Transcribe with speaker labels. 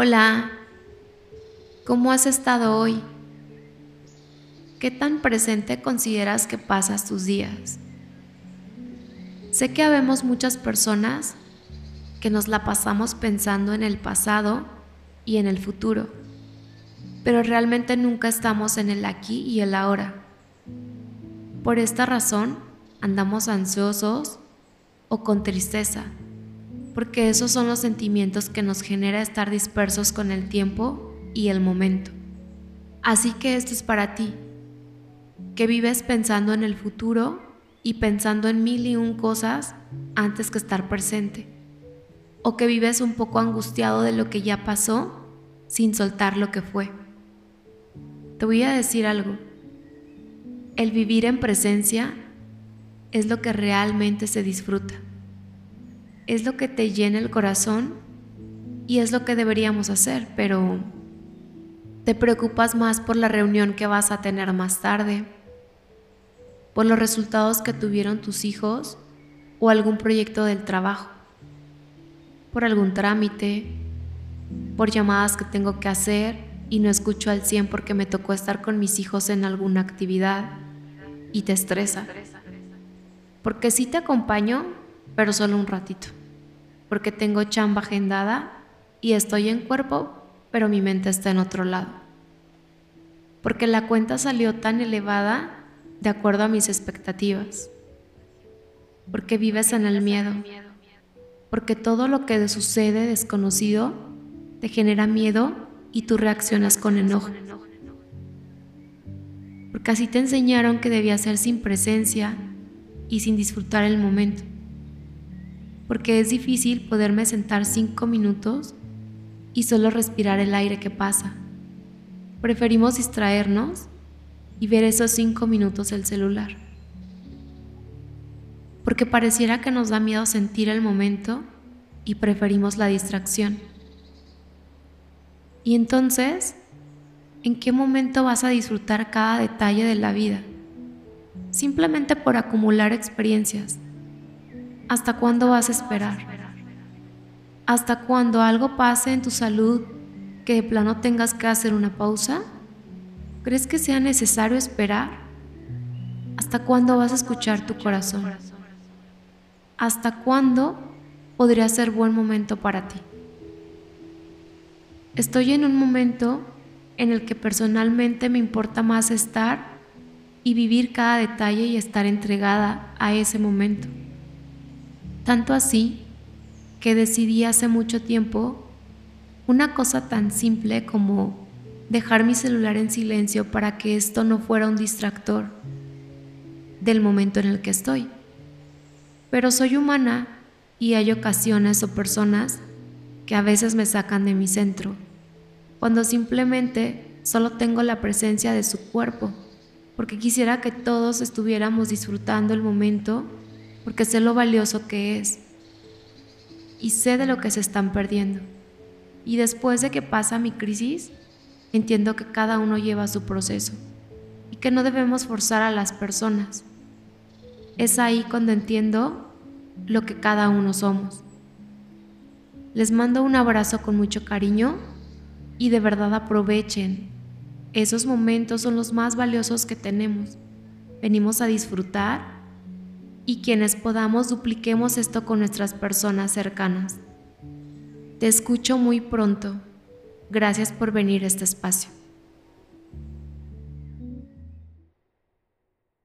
Speaker 1: Hola, ¿cómo has estado hoy? ¿Qué tan presente consideras que pasas tus días? Sé que habemos muchas personas que nos la pasamos pensando en el pasado y en el futuro, pero realmente nunca estamos en el aquí y el ahora. Por esta razón, andamos ansiosos o con tristeza porque esos son los sentimientos que nos genera estar dispersos con el tiempo y el momento. Así que esto es para ti, que vives pensando en el futuro y pensando en mil y un cosas antes que estar presente, o que vives un poco angustiado de lo que ya pasó sin soltar lo que fue. Te voy a decir algo, el vivir en presencia es lo que realmente se disfruta es lo que te llena el corazón y es lo que deberíamos hacer, pero te preocupas más por la reunión que vas a tener más tarde, por los resultados que tuvieron tus hijos o algún proyecto del trabajo, por algún trámite, por llamadas que tengo que hacer y no escucho al 100 porque me tocó estar con mis hijos en alguna actividad y te estresa. Porque sí te acompaño, pero solo un ratito porque tengo chamba agendada y estoy en cuerpo, pero mi mente está en otro lado. Porque la cuenta salió tan elevada de acuerdo a mis expectativas. Porque vives en el miedo. Porque todo lo que sucede desconocido te genera miedo y tú reaccionas con enojo. Porque así te enseñaron que debía ser sin presencia y sin disfrutar el momento porque es difícil poderme sentar cinco minutos y solo respirar el aire que pasa. Preferimos distraernos y ver esos cinco minutos el celular. Porque pareciera que nos da miedo sentir el momento y preferimos la distracción. Y entonces, ¿en qué momento vas a disfrutar cada detalle de la vida? Simplemente por acumular experiencias ¿Hasta cuándo vas a esperar? ¿Hasta cuando algo pase en tu salud que de plano tengas que hacer una pausa? ¿Crees que sea necesario esperar? ¿Hasta cuándo vas a escuchar tu corazón? ¿Hasta cuándo podría ser buen momento para ti? Estoy en un momento en el que personalmente me importa más estar y vivir cada detalle y estar entregada a ese momento. Tanto así que decidí hace mucho tiempo una cosa tan simple como dejar mi celular en silencio para que esto no fuera un distractor del momento en el que estoy. Pero soy humana y hay ocasiones o personas que a veces me sacan de mi centro, cuando simplemente solo tengo la presencia de su cuerpo, porque quisiera que todos estuviéramos disfrutando el momento porque sé lo valioso que es y sé de lo que se están perdiendo. Y después de que pasa mi crisis, entiendo que cada uno lleva su proceso y que no debemos forzar a las personas. Es ahí cuando entiendo lo que cada uno somos. Les mando un abrazo con mucho cariño y de verdad aprovechen. Esos momentos son los más valiosos que tenemos. Venimos a disfrutar y quienes podamos dupliquemos esto con nuestras personas cercanas. Te escucho muy pronto. Gracias por venir a este espacio.